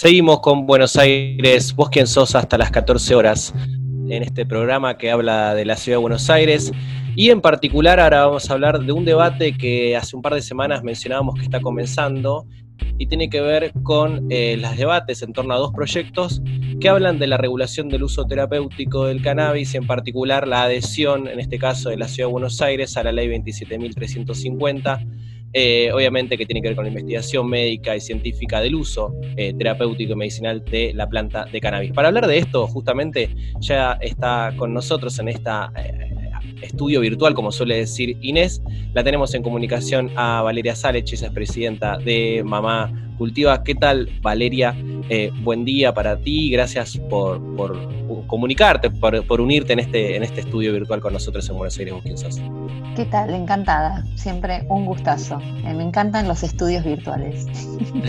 Seguimos con Buenos Aires, vos quien sos hasta las 14 horas en este programa que habla de la ciudad de Buenos Aires. Y en particular ahora vamos a hablar de un debate que hace un par de semanas mencionábamos que está comenzando y tiene que ver con eh, los debates en torno a dos proyectos que hablan de la regulación del uso terapéutico del cannabis en particular la adhesión, en este caso de la Ciudad de Buenos Aires, a la ley 27.350 eh, obviamente que tiene que ver con la investigación médica y científica del uso eh, terapéutico y medicinal de la planta de cannabis. Para hablar de esto, justamente, ya está con nosotros en esta eh, estudio virtual, como suele decir Inés. La tenemos en comunicación a Valeria Salech, ella es presidenta de Mamá Cultiva. ¿Qué tal, Valeria? buen día para ti, gracias por, comunicarte, por, unirte en este, en este estudio virtual con nosotros en Buenos Aires. ¿Quién sos? ¿Qué tal? Encantada. Siempre un gustazo. Eh, me encantan los estudios virtuales.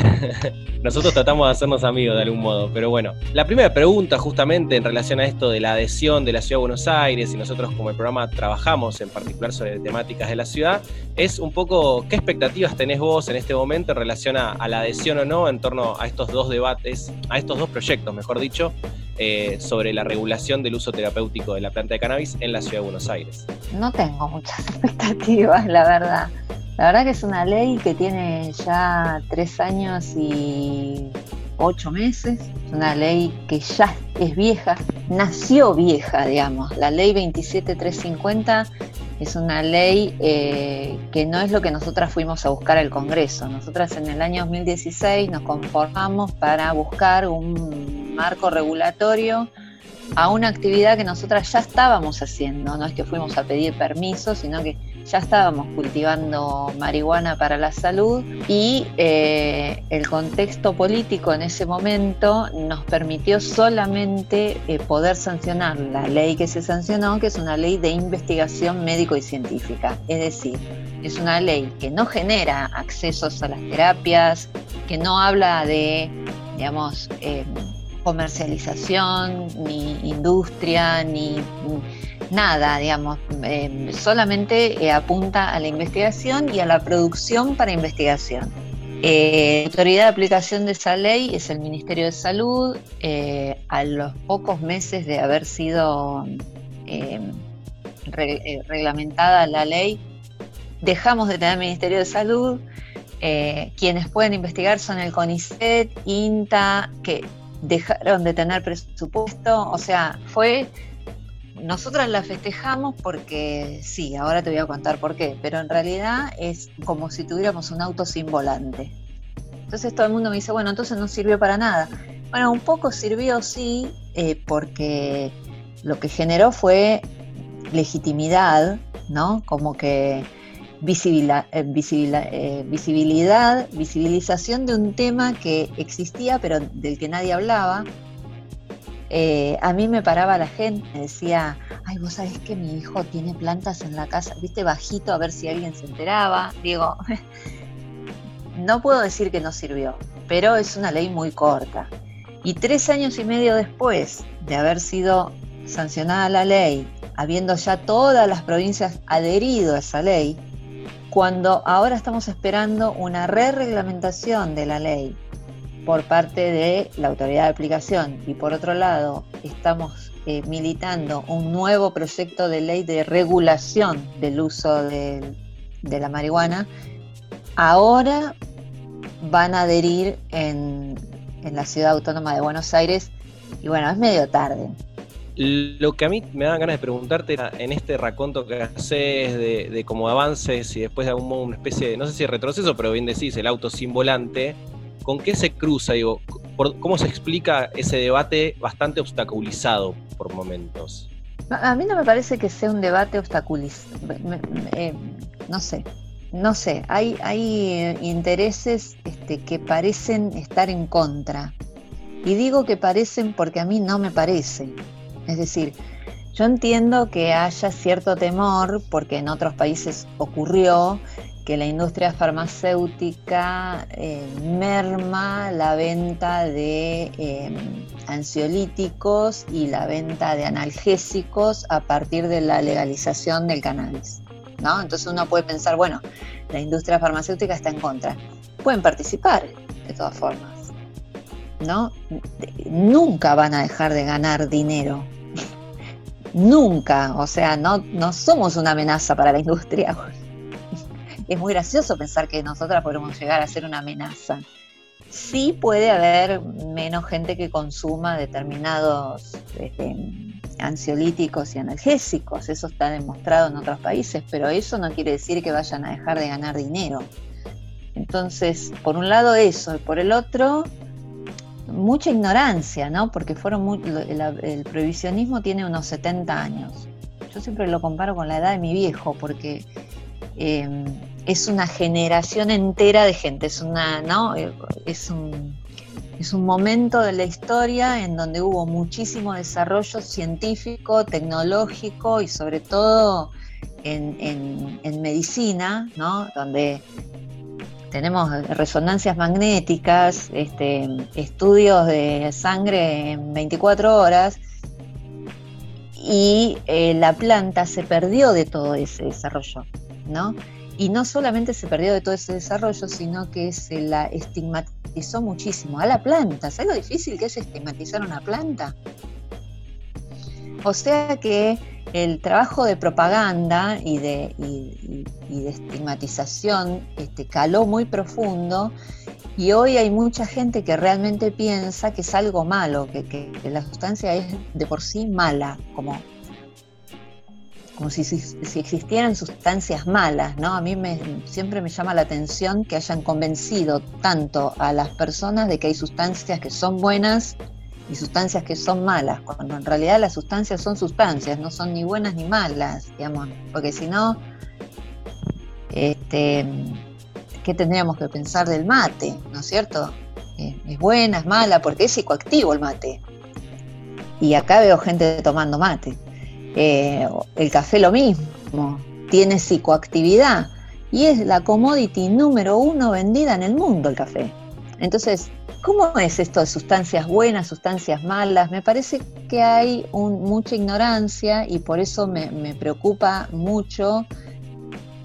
Nosotros tratamos de hacernos amigos de algún modo, pero bueno. La primera pregunta justamente en relación a esto de la adhesión de la Ciudad de Buenos Aires y nosotros como el programa trabajamos en particular sobre temáticas de la ciudad, es un poco qué expectativas tenés vos en este momento en relación a la adhesión o no en torno a estos dos debates, a estos dos proyectos, mejor dicho, eh, sobre la regulación del uso terapéutico de la planta de cannabis en la ciudad de Buenos Aires? No tengo muchas expectativas, la verdad. La verdad que es una ley que tiene ya tres años y ocho meses. Es una ley que ya es vieja, nació vieja, digamos. La ley 27350 es una ley eh, que no es lo que nosotras fuimos a buscar al Congreso. Nosotras en el año 2016 nos conformamos para buscar un marco regulatorio a una actividad que nosotras ya estábamos haciendo, no es que fuimos a pedir permiso, sino que ya estábamos cultivando marihuana para la salud y eh, el contexto político en ese momento nos permitió solamente eh, poder sancionar la ley que se sancionó, que es una ley de investigación médico y científica. Es decir, es una ley que no genera accesos a las terapias, que no habla de, digamos, eh, comercialización, ni industria, ni nada, digamos, em, solamente eh, apunta a la investigación y a la producción para investigación. Eh, la autoridad de aplicación de esa ley es el Ministerio de Salud. Eh, a los pocos meses de haber sido em, reglamentada la ley, dejamos de tener Ministerio de Salud. quienes pueden investigar son el CONICET, INTA, que dejaron de tener presupuesto, o sea, fue, nosotras la festejamos porque sí, ahora te voy a contar por qué, pero en realidad es como si tuviéramos un auto sin volante. Entonces todo el mundo me dice, bueno, entonces no sirvió para nada. Bueno, un poco sirvió, sí, eh, porque lo que generó fue legitimidad, ¿no? Como que eh, eh, visibilidad, visibilización de un tema que existía pero del que nadie hablaba. Eh, a mí me paraba la gente, me decía, ay, vos sabés que mi hijo tiene plantas en la casa, viste, bajito, a ver si alguien se enteraba. Digo, no puedo decir que no sirvió, pero es una ley muy corta. Y tres años y medio después de haber sido sancionada la ley, habiendo ya todas las provincias adherido a esa ley, cuando ahora estamos esperando una re-reglamentación de la ley por parte de la autoridad de aplicación. Y por otro lado estamos eh, militando un nuevo proyecto de ley de regulación del uso de, la marihuana, ahora van a adherir en, en la ciudad autónoma de Buenos Aires. Y bueno, es medio tarde. Lo que a mí me da ganas de preguntarte en este raconto que haces de, de cómo avances y después de algún modo una especie de, no sé si retroceso, pero bien decís, el auto sin volante, ¿con qué se cruza? Digo, ¿cómo se explica ese debate bastante obstaculizado por momentos? A mí no me parece que sea un debate obstaculizado. Eh, no sé, no sé. Hay, eh, intereses este, que parecen estar en contra. Y digo que parecen porque a mí no me parece. Es decir, yo entiendo que haya cierto temor, porque en otros países ocurrió, que la industria farmacéutica eh, merma la venta de em, ansiolíticos y la venta de analgésicos a partir de la legalización del cannabis. ¿no? Entonces uno puede pensar, bueno, la industria farmacéutica está en contra. Pueden participar, de todas formas. ¿no? Nunca van a dejar de ganar dinero. Nunca, o sea, no, no somos una amenaza para la industria. Es muy gracioso pensar que nosotras podemos llegar a ser una amenaza. Sí puede haber menos gente que consuma determinados este, ansiolíticos y analgésicos, eso está demostrado en otros países, pero eso no quiere decir que vayan a dejar de ganar dinero. Entonces, por un lado eso, y por el otro, mucha ignorancia, ¿no? Porque fueron el, prohibicionismo tiene unos 70 años. Yo siempre lo comparo con la edad de mi viejo, porque em, es una generación entera de gente, es un, es un momento de la historia en donde hubo muchísimo desarrollo científico, tecnológico y sobre todo en, en medicina. Donde tenemos resonancias magnéticas, este, estudios de sangre en 24 horas, y eh, la planta se perdió de todo ese desarrollo, Y no solamente se perdió de todo ese desarrollo, sino que se la estigmatizó muchísimo a la planta. ¿Sabes lo difícil que es estigmatizar una planta? O sea que el trabajo de propaganda y de, de estigmatización este, caló muy profundo y hoy hay mucha gente que realmente piensa que es algo malo, que, la sustancia es de por sí mala, como, como si, si, existieran sustancias malas, ¿no? A mí me, siempre me llama la atención que hayan convencido tanto a las personas de que hay sustancias que son buenas y sustancias que son malas, cuando en realidad las sustancias son sustancias, no son ni buenas ni malas, digamos, porque si no, este, ¿qué tendríamos que pensar del mate? ¿No es cierto? Eh, ¿Es buena, es mala? Porque es psicoactivo el mate. Y acá veo gente tomando mate. Eh, el café lo mismo, tiene psicoactividad y es la commodity número uno vendida en el mundo el café. Entonces, ¿Cómo es esto de sustancias buenas, sustancias malas? Me parece que hay mucha ignorancia y por eso me, preocupa mucho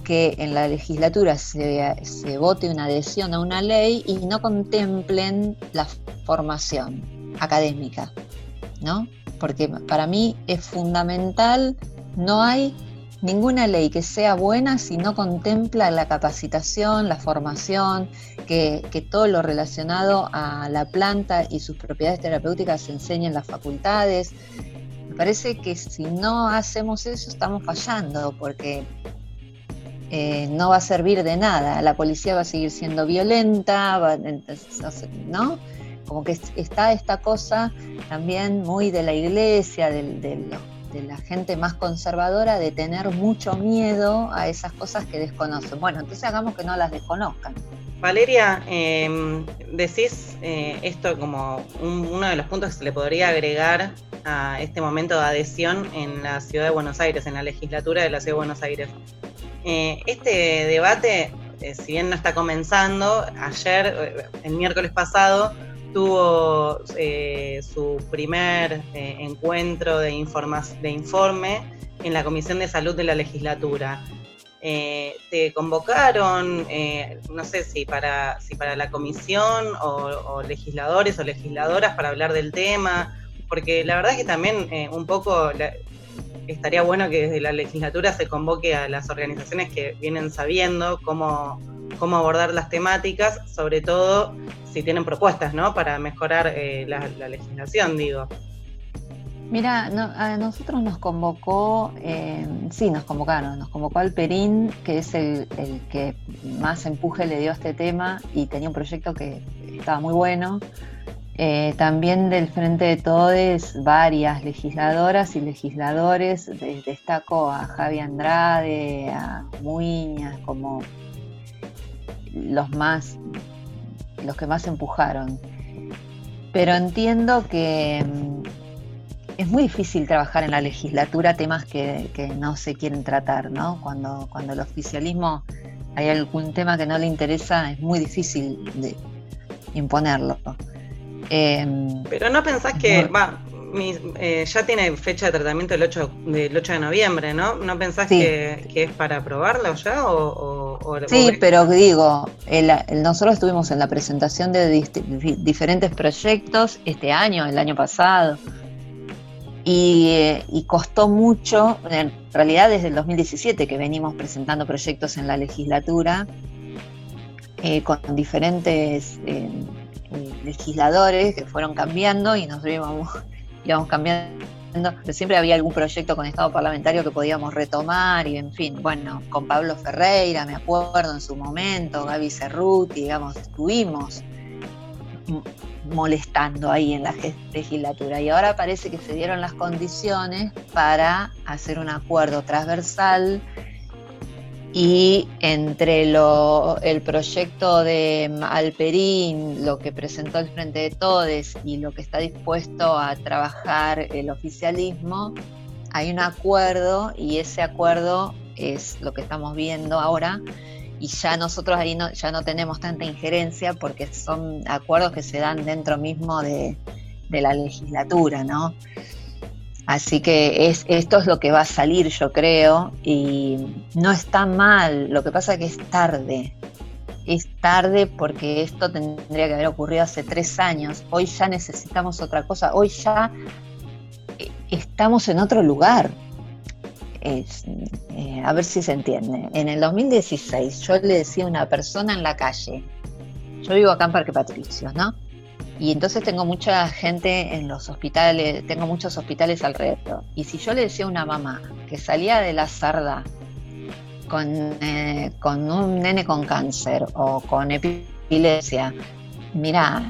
que en la legislatura se, se, vote una adhesión a una ley y no contemplen la formación académica, ¿no? Porque para mí es fundamental, no hay ninguna ley que sea buena si no contempla la capacitación, la formación, que, todo lo relacionado a la planta y sus propiedades terapéuticas se enseñe en las facultades. Me parece que si no hacemos eso estamos fallando porque eh, no va a servir de nada. La policía va a seguir siendo violenta, ¿no? Como que está esta cosa también muy de la iglesia, de, la gente más conservadora de tener mucho miedo a esas cosas que desconocen. Bueno, entonces hagamos que no las desconozcan. Valeria, em, decís eh, esto como uno de los puntos que se le podría agregar a este momento de adhesión en la ciudad de Buenos Aires, en la legislatura de la ciudad de Buenos Aires. Eh, este debate, eh, si bien no está comenzando, ayer, el miércoles pasado, tuvo eh, su primer eh, encuentro de, de informe en la Comisión de Salud de la legislatura. Eh, te convocaron, no sé si para, si para la comisión o, legisladores o legisladoras para hablar del tema, porque la verdad es que también un poco estaría bueno que desde la legislatura se convoque a las organizaciones que vienen sabiendo cómo, cómo abordar las temáticas, sobre todo si tienen propuestas, ¿no? Para mejorar eh, la, legislación, digo. Mira, a nosotros nos convocó, eh, sí, nos convocaron, nos convocó al Perín, que es el, que más empuje le dio a este tema y tenía un proyecto que estaba muy bueno. Eh, también del Frente de Todes, varias legisladoras y legisladores, destaco a Javi Andrade, a Muñas, como los más, los que más empujaron. Pero entiendo que mm, es muy difícil trabajar en la legislatura temas que, no se quieren tratar, ¿no? Cuando, cuando el oficialismo hay algún tema que no le interesa, es muy difícil imponerlo. Em, Pero no pensás que, va, eh, ya tiene fecha de tratamiento el 8, del 8 de noviembre, ¿no? ¿No pensás que, es para aprobarlo ya o sí, pero digo, nosotros estuvimos en la presentación de diferentes proyectos este año, el año pasado, y, costó mucho, en realidad desde el 2017 que venimos presentando proyectos en la legislatura, eh, con diferentes eh, eh, legisladores que fueron cambiando y nos íbamos, íbamos cambiando. Pero siempre había algún proyecto con Estado parlamentario que podíamos retomar y en fin, bueno, con Pablo Ferreira, me acuerdo en su momento, Gaby Cerruti, digamos, estuvimos molestando ahí en la legislatura. Y ahora parece que se dieron las condiciones para hacer un acuerdo transversal y entre el proyecto de Alperín, lo que presentó el Frente de Todes y lo que está dispuesto a trabajar el oficialismo, hay un acuerdo y ese acuerdo es lo que estamos viendo ahora y ya nosotros ahí no, ya no tenemos tanta injerencia porque son acuerdos que se dan dentro mismo de la legislatura, ¿no? Así que es, esto es lo que va a salir, yo creo, y no está mal, lo que pasa es que es tarde. Es tarde porque esto tendría que haber ocurrido hace tres años. Hoy ya necesitamos otra cosa. Hoy ya eh, estamos en otro lugar. Eh, a ver si se entiende. En el 2016 yo le decía a una persona en la calle, yo vivo acá en Parque Patricios, ¿no? Y entonces tengo mucha gente en los hospitales, tengo muchos hospitales alrededor. Y si yo le decía a una mamá que salía de la sarda con, eh, con un nene con cáncer o con epilepsia, mira,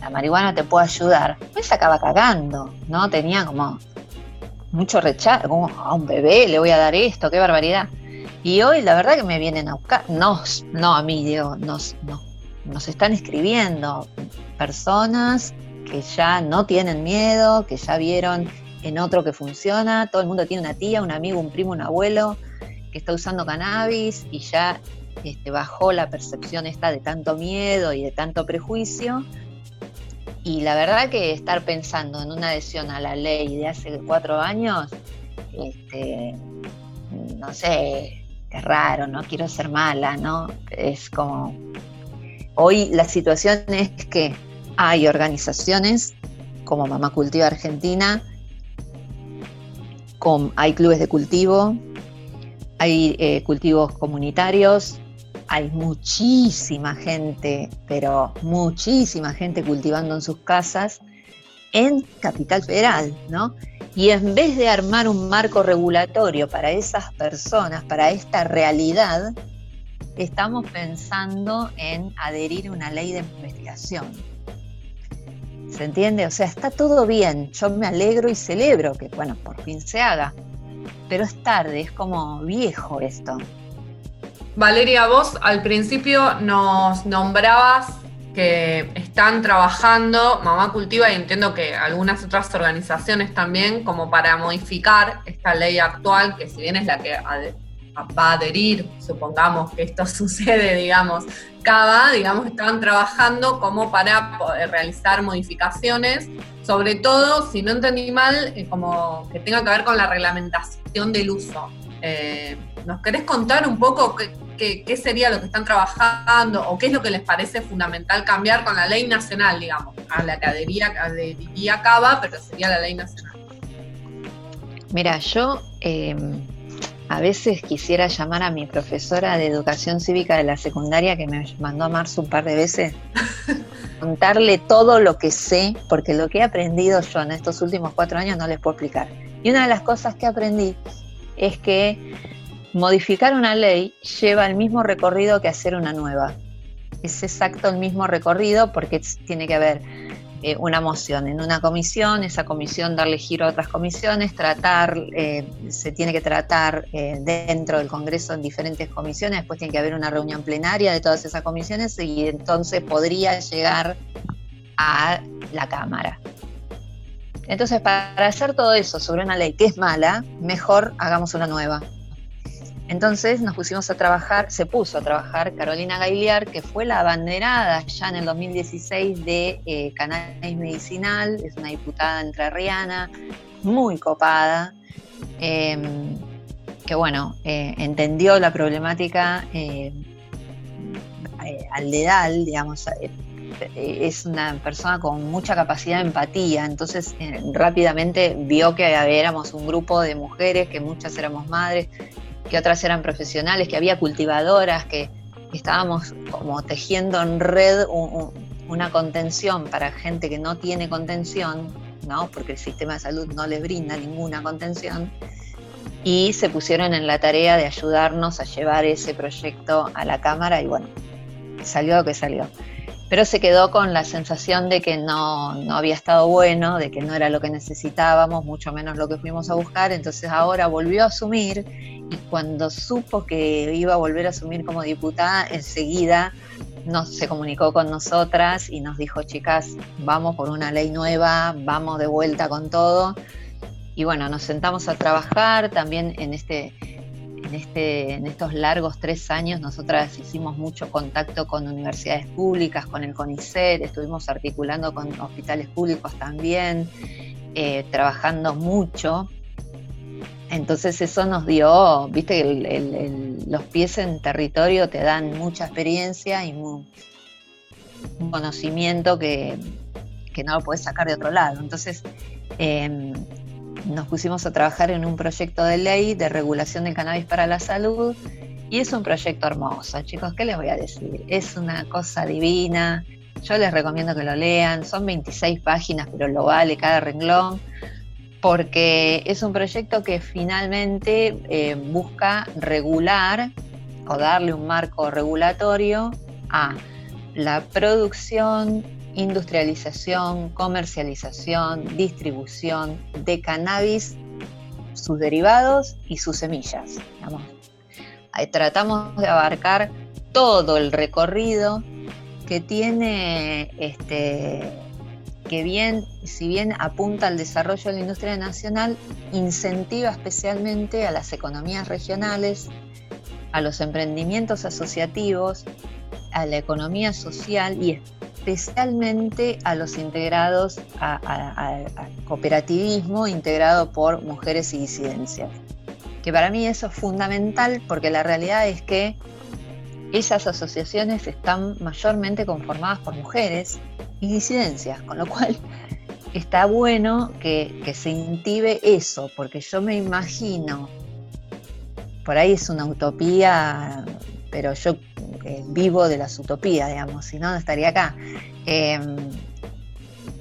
la marihuana te puede ayudar, me sacaba cagando, ¿no? Tenía como mucho rechazo, como a un bebé le voy a dar esto, qué barbaridad. Y hoy la verdad que me vienen a buscar, no, no a mí, digo, nos, nos, nos están escribiendo personas que ya no tienen miedo, que ya vieron en otro que funciona, todo el mundo tiene una tía, un amigo, un primo, un abuelo que está usando cannabis y ya este, bajó la percepción esta de tanto miedo y de tanto prejuicio. Y la verdad que estar pensando en una adhesión a la ley de hace cuatro años, este, no sé, es raro, no quiero ser mala, ¿no? Es como, hoy la situación es que hay organizaciones como Mamá Cultiva Argentina, hay clubes de cultivo, hay eh, cultivos comunitarios, hay muchísima gente, pero muchísima gente cultivando en sus casas en Capital Federal, ¿no? Y en vez de armar un marco regulatorio para esas personas, para esta realidad, estamos pensando en adherir a una ley de investigación. ¿Se entiende? O sea, está todo bien. Yo me alegro y celebro que, bueno, por fin se haga. Pero es tarde, es como viejo esto. Valeria, vos al principio nos nombrabas que están trabajando, Mamá Cultiva, y entiendo que algunas otras organizaciones también, como para modificar esta ley actual, que si bien es la que va a adherir, supongamos que esto sucede, digamos, cada, digamos, estaban trabajando como para realizar modificaciones, sobre todo, si no entendí mal, eh, como que tenga que ver con la reglamentación del uso. Eh, ¿Nos querés contar un poco qué, qué, sería lo que están trabajando o qué es lo que les parece fundamental cambiar con la ley nacional, digamos, a la que adhería, adheriría Cava, pero sería la ley nacional? Mira, yo... Eh a veces quisiera llamar a mi profesora de educación cívica de la secundaria que me mandó a marzo un par de veces, contarle todo lo que sé, porque lo que he aprendido yo en estos últimos cuatro años no les puedo explicar. Y una de las cosas que aprendí es que modificar una ley lleva el mismo recorrido que hacer una nueva. Es exacto el mismo recorrido porque tiene que haber eh, una moción en una comisión, esa comisión darle giro a otras comisiones, tratar, eh, se tiene que tratar eh, dentro del Congreso en diferentes comisiones, después tiene que haber una reunión plenaria de todas esas comisiones y entonces podría llegar a la Cámara. Entonces, para hacer todo eso sobre una ley que es mala, mejor hagamos una nueva. Entonces nos pusimos a trabajar, se puso a trabajar Carolina Gailiar, que fue la abanderada ya en el 2016 de eh, Medicinal, es una diputada entrerriana, muy copada, em, que bueno, eh, entendió la problemática eh, al dedal, digamos, es una persona con mucha capacidad de empatía, entonces rápidamente vio que éramos un grupo de mujeres, que muchas éramos madres, que otras eran profesionales, que había cultivadoras, que, estábamos como tejiendo en red una contención para gente que no tiene contención, ¿no? porque el sistema de salud no les brinda ninguna contención, y se pusieron en la tarea de ayudarnos a llevar ese proyecto a la Cámara y bueno, salió lo que salió. Pero se quedó con la sensación de que no, no había estado bueno, de que no era lo que necesitábamos, mucho menos lo que fuimos a buscar, entonces ahora volvió a asumir y cuando supo que iba a volver a asumir como diputada, enseguida nos, se comunicó con nosotras y nos dijo, chicas, vamos por una ley nueva, vamos de vuelta con todo. Y bueno, nos sentamos a trabajar también en este, en, este, en estos largos tres años. Nosotras hicimos mucho contacto con universidades públicas, con el CONICET, estuvimos articulando con hospitales públicos también, eh, trabajando mucho entonces eso nos dio, viste, los pies en territorio te dan mucha experiencia y un conocimiento que, no lo puedes sacar de otro lado. Entonces em, nos pusimos a trabajar en un proyecto de ley de regulación del cannabis para la salud y es un proyecto hermoso, chicos, ¿qué les voy a decir? Es una cosa divina, yo les recomiendo que lo lean, son 26 páginas, pero lo vale cada renglón porque es un proyecto que finalmente eh, busca regular o darle un marco regulatorio a la producción, industrialización, comercialización, distribución de cannabis, sus derivados y sus semillas. tratamos de abarcar todo el recorrido que tiene este, que bien, si bien apunta al desarrollo de la industria nacional, incentiva especialmente a las economías regionales, a los emprendimientos asociativos, a la economía social y especialmente a los integrados a, cooperativismo integrado por mujeres y disidencias. Que para mí eso es fundamental porque la realidad es que esas asociaciones están mayormente conformadas por mujeres y disidencias, con lo cual está bueno que, se intibe eso, porque yo me imagino, por ahí es una utopía, pero yo eh, vivo de las utopías, digamos, si no, no estaría acá. Em,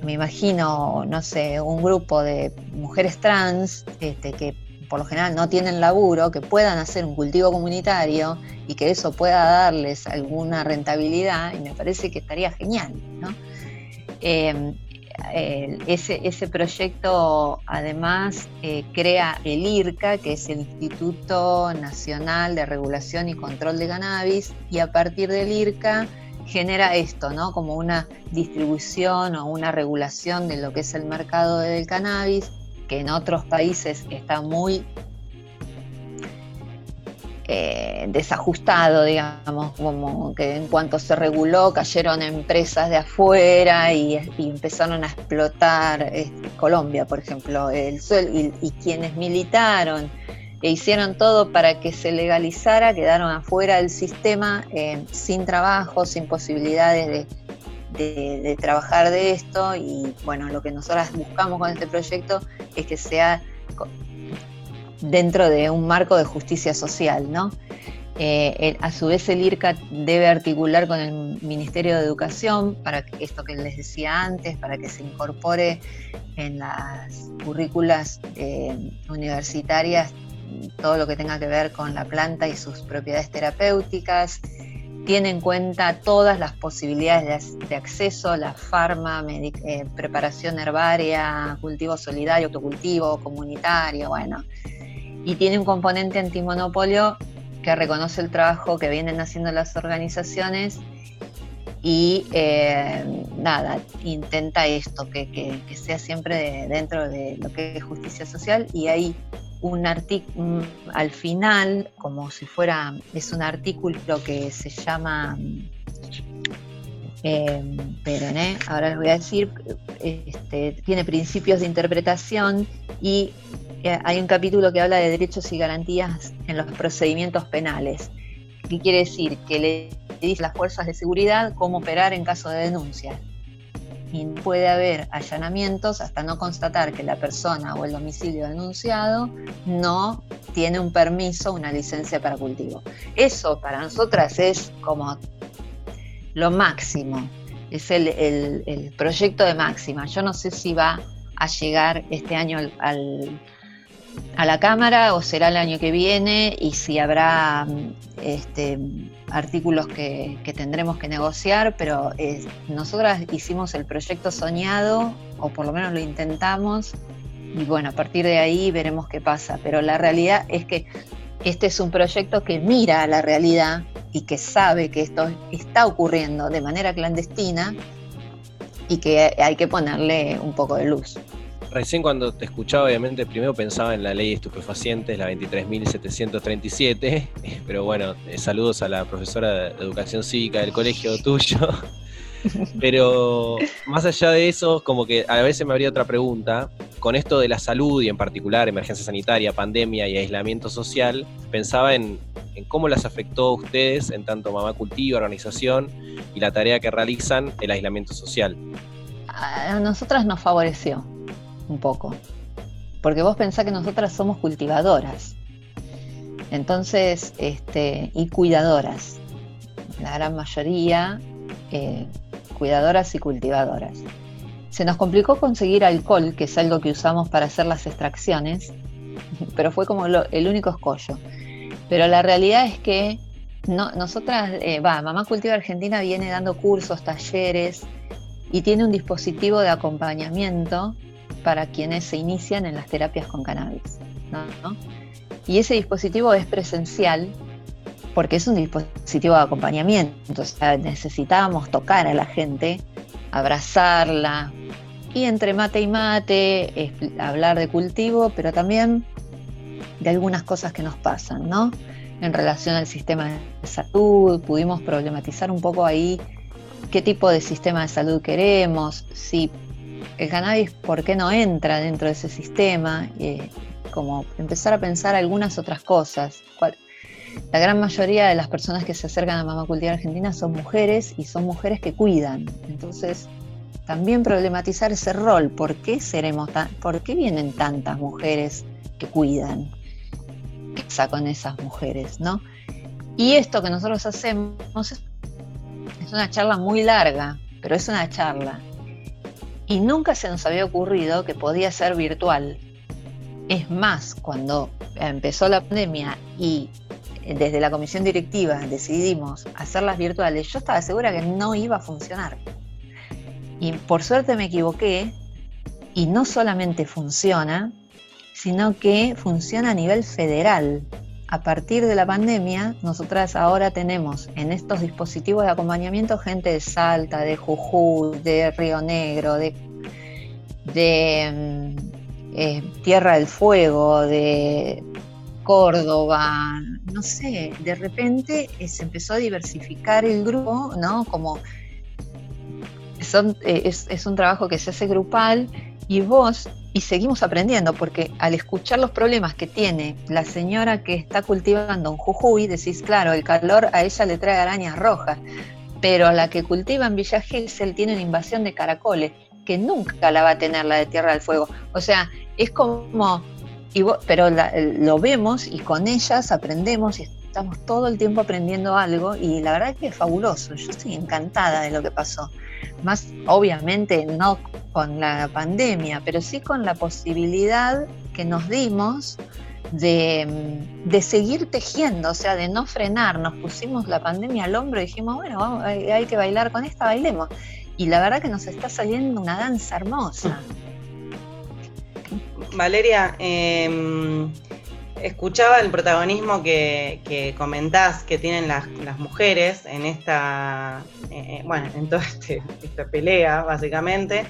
me imagino, no sé, un grupo de mujeres trans este, que por lo general no tienen laburo, que puedan hacer un cultivo comunitario y que eso pueda darles alguna rentabilidad, y me parece que estaría genial, ¿no? Eh, ese, proyecto además eh, crea el IRCA, que es el Instituto Nacional de Regulación y Control de Cannabis, y a partir del IRCA genera esto, ¿no? Como una distribución o una regulación de lo que es el mercado del cannabis, que en otros países está muy eh, desajustado, digamos, como que en cuanto se reguló cayeron empresas de afuera y, empezaron a explotar este, Colombia, por ejemplo, el suelo, y, quienes militaron e hicieron todo para que se legalizara, quedaron afuera del sistema eh, sin trabajo, sin posibilidades de, trabajar de esto y bueno, lo que nosotras buscamos con este proyecto es que sea dentro de un marco de justicia social, ¿no? Eh, a su vez el IRCA debe articular con el Ministerio de Educación para que esto que les decía antes, para que se incorpore en las currículas eh, universitarias todo lo que tenga que ver con la planta y sus propiedades terapéuticas, tiene en cuenta todas las posibilidades de, acceso, la farma, eh, preparación herbaria, cultivo solidario, autocultivo, comunitario, bueno, y tiene un componente antimonopolio que reconoce el trabajo que vienen haciendo las organizaciones y eh, nada, intenta esto, que, sea siempre dentro de lo que es justicia social. Y hay un artículo al final, como si fuera, es un artículo que se llama, eh, ahora les voy a decir, este, tiene principios de interpretación y eh, hay un capítulo que habla de derechos y garantías en los procedimientos penales. ¿Qué quiere decir? Que le dice a las fuerzas de seguridad cómo operar en caso de denuncia. Y puede haber allanamientos hasta no constatar que la persona o el domicilio denunciado no tiene un permiso, una licencia para cultivo. Eso para nosotras es como lo máximo, es el, proyecto de máxima. Yo no sé si va a llegar este año al a la Cámara o será el año que viene y si habrá este, artículos que, tendremos que negociar, pero nosotras hicimos el proyecto soñado o por lo menos lo intentamos y bueno, a partir de ahí veremos qué pasa, pero la realidad es que este es un proyecto que mira a la realidad y que sabe que esto está ocurriendo de manera clandestina y que hay que ponerle un poco de luz. Recién cuando te escuchaba, obviamente, primero pensaba en la ley de estupefacientes, la 23.737, pero bueno, eh, saludos a la profesora de educación cívica del colegio tuyo. Pero más allá de eso, como que a veces me habría otra pregunta. Con esto de la salud y en particular emergencia sanitaria, pandemia y aislamiento social, pensaba en, cómo las afectó a ustedes en tanto Mamá Cultiva, organización y la tarea que realizan el aislamiento social. A nosotras nos favoreció un poco. Porque vos pensás que nosotras somos cultivadoras. Entonces, este, y cuidadoras. La gran mayoría, eh, cuidadoras y cultivadoras. Se nos complicó conseguir alcohol, que es algo que usamos para hacer las extracciones, pero fue como el único escollo. Pero la realidad es que no, nosotras, eh, va, Mamá Cultiva Argentina viene dando cursos, talleres y tiene un dispositivo de acompañamiento para quienes se inician en las terapias con cannabis. Y ese dispositivo es presencial porque es un dispositivo de acompañamiento, o sea, necesitábamos tocar a la gente, abrazarla y entre mate y mate hablar de cultivo, pero también de algunas cosas que nos pasan, ¿no? En relación al sistema de salud, pudimos problematizar un poco ahí qué tipo de sistema de salud queremos, si el cannabis, ¿por qué no entra dentro de ese sistema? Eh, como empezar a pensar algunas otras cosas. La gran mayoría de las personas que se acercan a Mamá Argentina son mujeres y son mujeres que cuidan. Entonces, también problematizar ese rol. ¿Por qué seremos tan, por qué vienen tantas mujeres que cuidan? ¿Qué pasa con esas mujeres, no? Y esto que nosotros hacemos es una charla muy larga, pero es una charla y nunca se nos había ocurrido que podía ser virtual. Es más, cuando empezó la pandemia y desde la comisión directiva decidimos hacerlas virtuales, yo estaba segura que no iba a funcionar. Y por suerte me equivoqué y no solamente funciona, sino que funciona a nivel federal. A partir de la pandemia, nosotras ahora tenemos en estos dispositivos de acompañamiento gente de Salta, de Jujuy, de Río Negro, de, mm, eh, Tierra del Fuego, de Córdoba, no sé, de repente eh, se empezó a diversificar el grupo, ¿no? Como eh, es, es un trabajo que se hace grupal y vos y seguimos aprendiendo, porque al escuchar los problemas que tiene la señora que está cultivando en Jujuy, decís, claro, el calor a ella le trae arañas rojas, pero la que cultiva en Villa Gesell tiene una invasión de caracoles, que nunca la va a tener la de Tierra del Fuego. O sea, es como, pero lo vemos y con ellas aprendemos y estamos todo el tiempo aprendiendo algo y la verdad que es fabuloso. Yo estoy encantada de lo que pasó. Más obviamente no con la pandemia, pero sí con la posibilidad que nos dimos de, seguir tejiendo, o sea, de no frenar. Nos pusimos la pandemia al hombro y dijimos, bueno, hay, que bailar con esta, bailemos. Y la verdad que nos está saliendo una danza hermosa. Valeria, em, escuchaba el protagonismo que, comentás que tienen las, mujeres en esta, eh, bueno, en toda este, esta pelea, básicamente,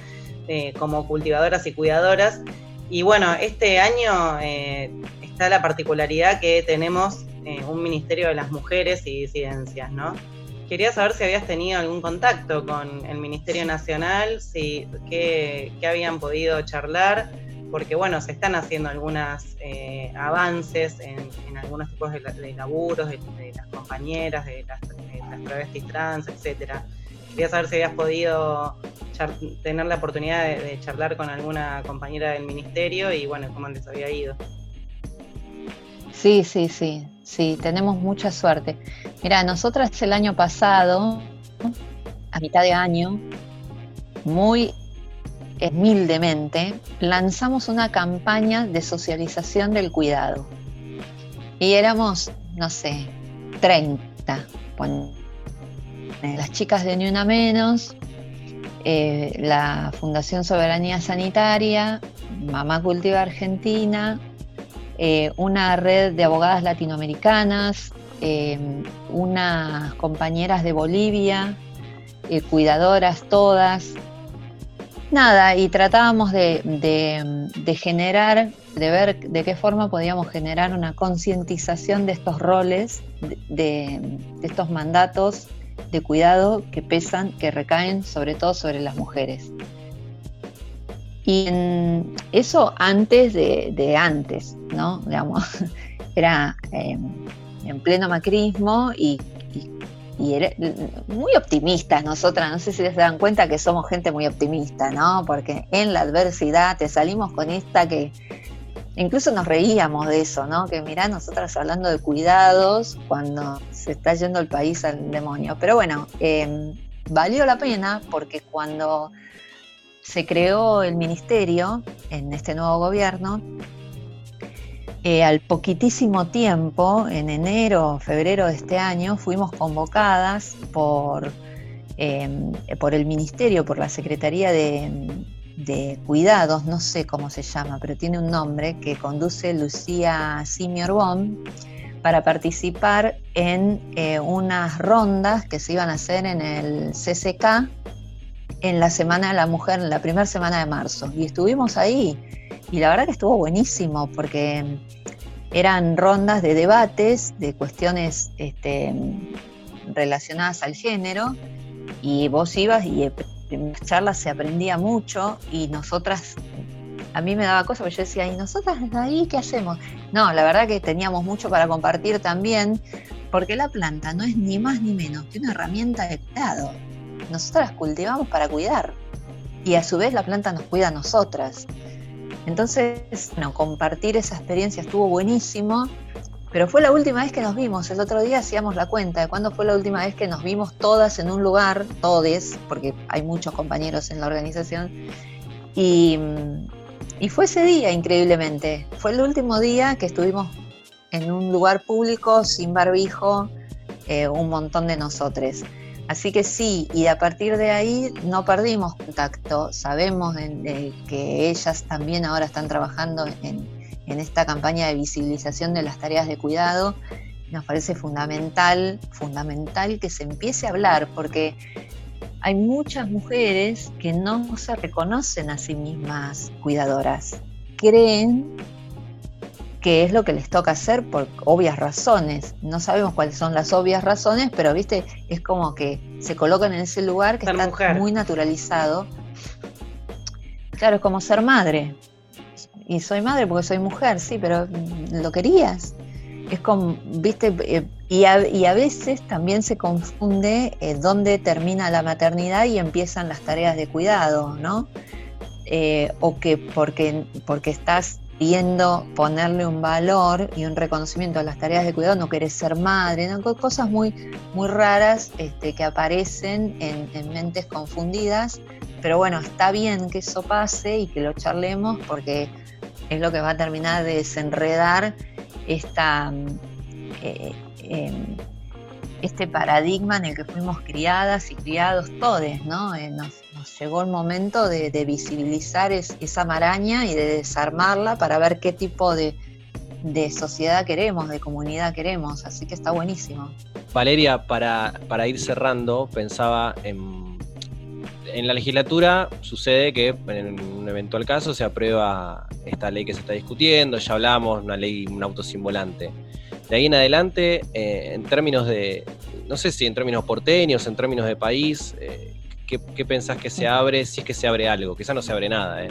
eh, como cultivadoras y cuidadoras. Y bueno, este año eh, está la particularidad que tenemos un Ministerio de las Mujeres y Disidencias, ¿no? Quería saber si habías tenido algún contacto con el Ministerio Nacional, si qué habían podido charlar porque bueno, se están haciendo algunos eh, avances en, algunos tipos de, laburos, de, las compañeras, de las, travestis trans, etcétera. Quería saber si habías podido tener la oportunidad de, charlar con alguna compañera del ministerio y bueno, cómo les había ido. Sí, sí, sí, sí, tenemos mucha suerte. Mira, nosotras el año pasado, a mitad de año, muy humildemente, lanzamos una campaña de socialización del cuidado. Y éramos, no sé, 30, las chicas de Ni Una Menos, eh, la Fundación Soberanía Sanitaria, Mamá Cultiva Argentina, eh, una red de abogadas latinoamericanas, eh, unas compañeras de Bolivia, cuidadoras todas, nada, y tratábamos de, generar, de ver de qué forma podíamos generar una concientización de estos roles, de, estos mandatos de cuidado que pesan, que recaen sobre todo sobre las mujeres. Y eso antes de, antes, ¿no? Digamos, era eh, en pleno macrismo y muy optimistas nosotras, no sé si les dan cuenta que somos gente muy optimista, ¿no? Porque en la adversidad te salimos con esta que incluso nos reíamos de eso, ¿no? Que mirá, nosotras hablando de cuidados cuando se está yendo el país al demonio. Pero bueno, em, valió la pena porque cuando se creó el ministerio en este nuevo gobierno, eh, al poquitísimo tiempo, en enero febrero de este año, fuimos convocadas por, em, por el Ministerio, por la Secretaría de, Cuidados, no sé cómo se llama, pero tiene un nombre, que conduce Lucía Simiorbón, para participar en eh, unas rondas que se iban a hacer en el CCK en la Semana de la Mujer, en la primera semana de marzo. Y estuvimos ahí y la verdad que estuvo buenísimo porque eran rondas de debates de cuestiones este, relacionadas al género y vos ibas y en las charlas se aprendía mucho y nosotras, a mí me daba cosa porque yo decía, ¿y nosotras ahí qué hacemos? No, la verdad que teníamos mucho para compartir también porque la planta no es ni más ni menos que una herramienta de cuidado. Nosotras cultivamos para cuidar y a su vez la planta nos cuida a nosotras. Entonces, bueno, compartir esa experiencia estuvo buenísimo, pero fue la última vez que nos vimos. El otro día hacíamos la cuenta de cuándo fue la última vez que nos vimos todas en un lugar, todes, porque hay muchos compañeros en la organización, y, fue ese día, increíblemente. Fue el último día que estuvimos en un lugar público, sin barbijo, eh, un montón de nosotros. Así que sí, y a partir de ahí no perdimos contacto. Sabemos que ellas también ahora están trabajando en, esta campaña de visibilización de las tareas de cuidado. Nos parece fundamental, fundamental que se empiece a hablar, porque hay muchas mujeres que no se reconocen a sí mismas cuidadoras. Creen que es lo que les toca hacer por obvias razones. No sabemos cuáles son las obvias razones, pero viste, es como que se colocan en ese lugar que está muy naturalizado. Claro, es como ser madre. Y soy madre porque soy mujer, sí, pero lo querías. Es como, viste, eh, y, a, veces también se confunde eh, dónde termina la maternidad y empiezan las tareas de cuidado, ¿no? Eh, o que porque, porque estás pidiendo ponerle un valor y un reconocimiento a las tareas de cuidado, no querés ser madre, cosas muy, muy raras este, que aparecen en, mentes confundidas, pero bueno, está bien que eso pase y que lo charlemos porque es lo que va a terminar de desenredar esta, eh, em, este paradigma en el que fuimos criadas y criados todos, ¿no? Eh, llegó el momento de, visibilizar esa maraña y de desarmarla para ver qué tipo de, sociedad queremos, de comunidad queremos, así que está buenísimo. Valeria, para, ir cerrando, pensaba en, la legislatura sucede que en un eventual caso se aprueba esta ley que se está discutiendo, ya hablamos, una ley, un auto. De ahí en adelante, eh, en términos de, no sé si en términos porteños, en términos de país, eh, ¿qué, pensás que se abre, si es que se abre algo? Quizás no se abre nada, ¿eh?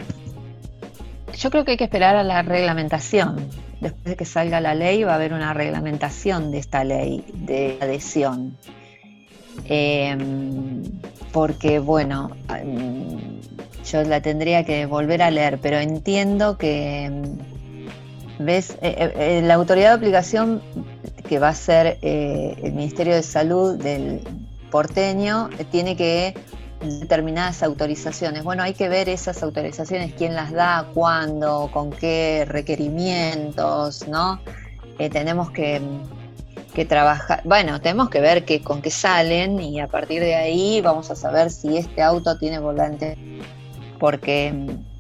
yo creo que hay que esperar a la reglamentación. Después de que salga la ley va a haber una reglamentación de esta ley de adhesión. Em, porque, bueno, yo la tendría que volver a leer, pero entiendo que, em, ¿ves? Eh, eh, la autoridad de aplicación que va a ser el Ministerio de Salud del porteño tiene que determinadas autorizaciones. Bueno, hay que ver esas autorizaciones, quién las da, cuándo, con qué requerimientos, ¿no? tenemos que que trabajar, bueno, tenemos que ver que, con qué salen y a partir de ahí vamos a saber si este auto tiene volante, porque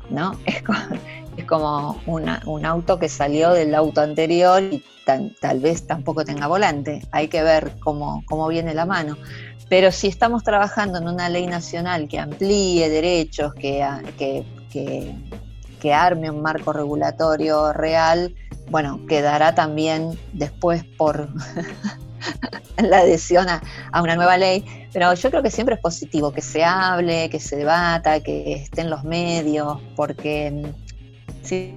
¿no? es, como, un auto que salió del auto anterior y tal vez tampoco tenga volante, hay que ver cómo, cómo viene la mano. Pero si estamos trabajando en una ley nacional que amplíe derechos, que, que, que, que arme un marco regulatorio real, bueno, quedará también después por la adhesión a, una nueva ley, pero yo creo que siempre es positivo que se hable, que se debata, que estén los medios, porque mm, si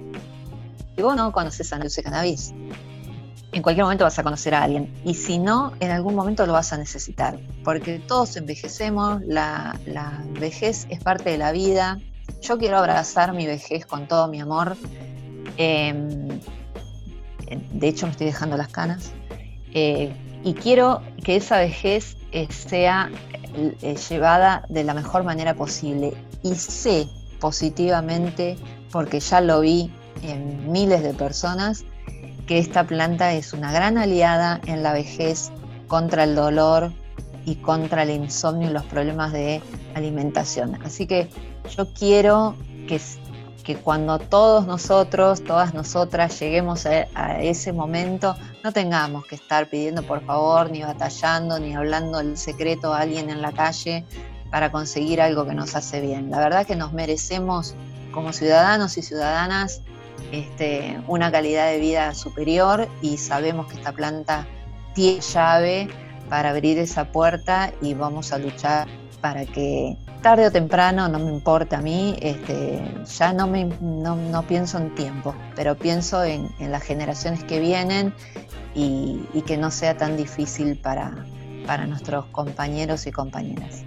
vos no conoces a Dulce Cannabis, en cualquier momento vas a conocer a alguien. Y si no, en algún momento lo vas a necesitar. Porque todos envejecemos, la, vejez es parte de la vida. Yo quiero abrazar mi vejez con todo mi amor. Em, de hecho me estoy dejando las canas, eh, y quiero que esa vejez eh, sea eh, llevada de la mejor manera posible. Y sé positivamente, porque ya lo vi en miles de personas, que esta planta es una gran aliada en la vejez contra el dolor y contra el insomnio y los problemas de alimentación. Así que yo quiero que cuando todos nosotros, todas nosotras lleguemos a, ese momento, no tengamos que estar pidiendo por favor, ni batallando, ni hablando el secreto a alguien en la calle para conseguir algo que nos hace bien. La verdad que nos merecemos como ciudadanos y ciudadanas este, una calidad de vida superior y sabemos que esta planta tiene llave para abrir esa puerta y vamos a luchar para que tarde o temprano, no me importa a mí, este, ya no, me, no, pienso en tiempo, pero pienso en, las generaciones que vienen y, que no sea tan difícil para, para nuestros compañeros y compañeras.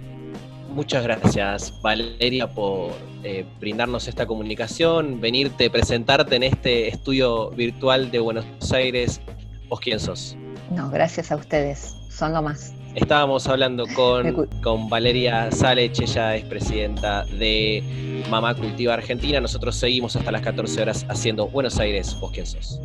Muchas gracias Valeria por eh, brindarnos esta comunicación, venirte, presentarte en este estudio virtual de Buenos Aires. ¿Vos quién sos? No, gracias a ustedes, son lo más. Estábamos hablando con, con Valeria Salech, ella es presidenta de Mamá Cultiva Argentina. Nosotros seguimos hasta las 14 horas haciendo Buenos Aires, vos quién sos.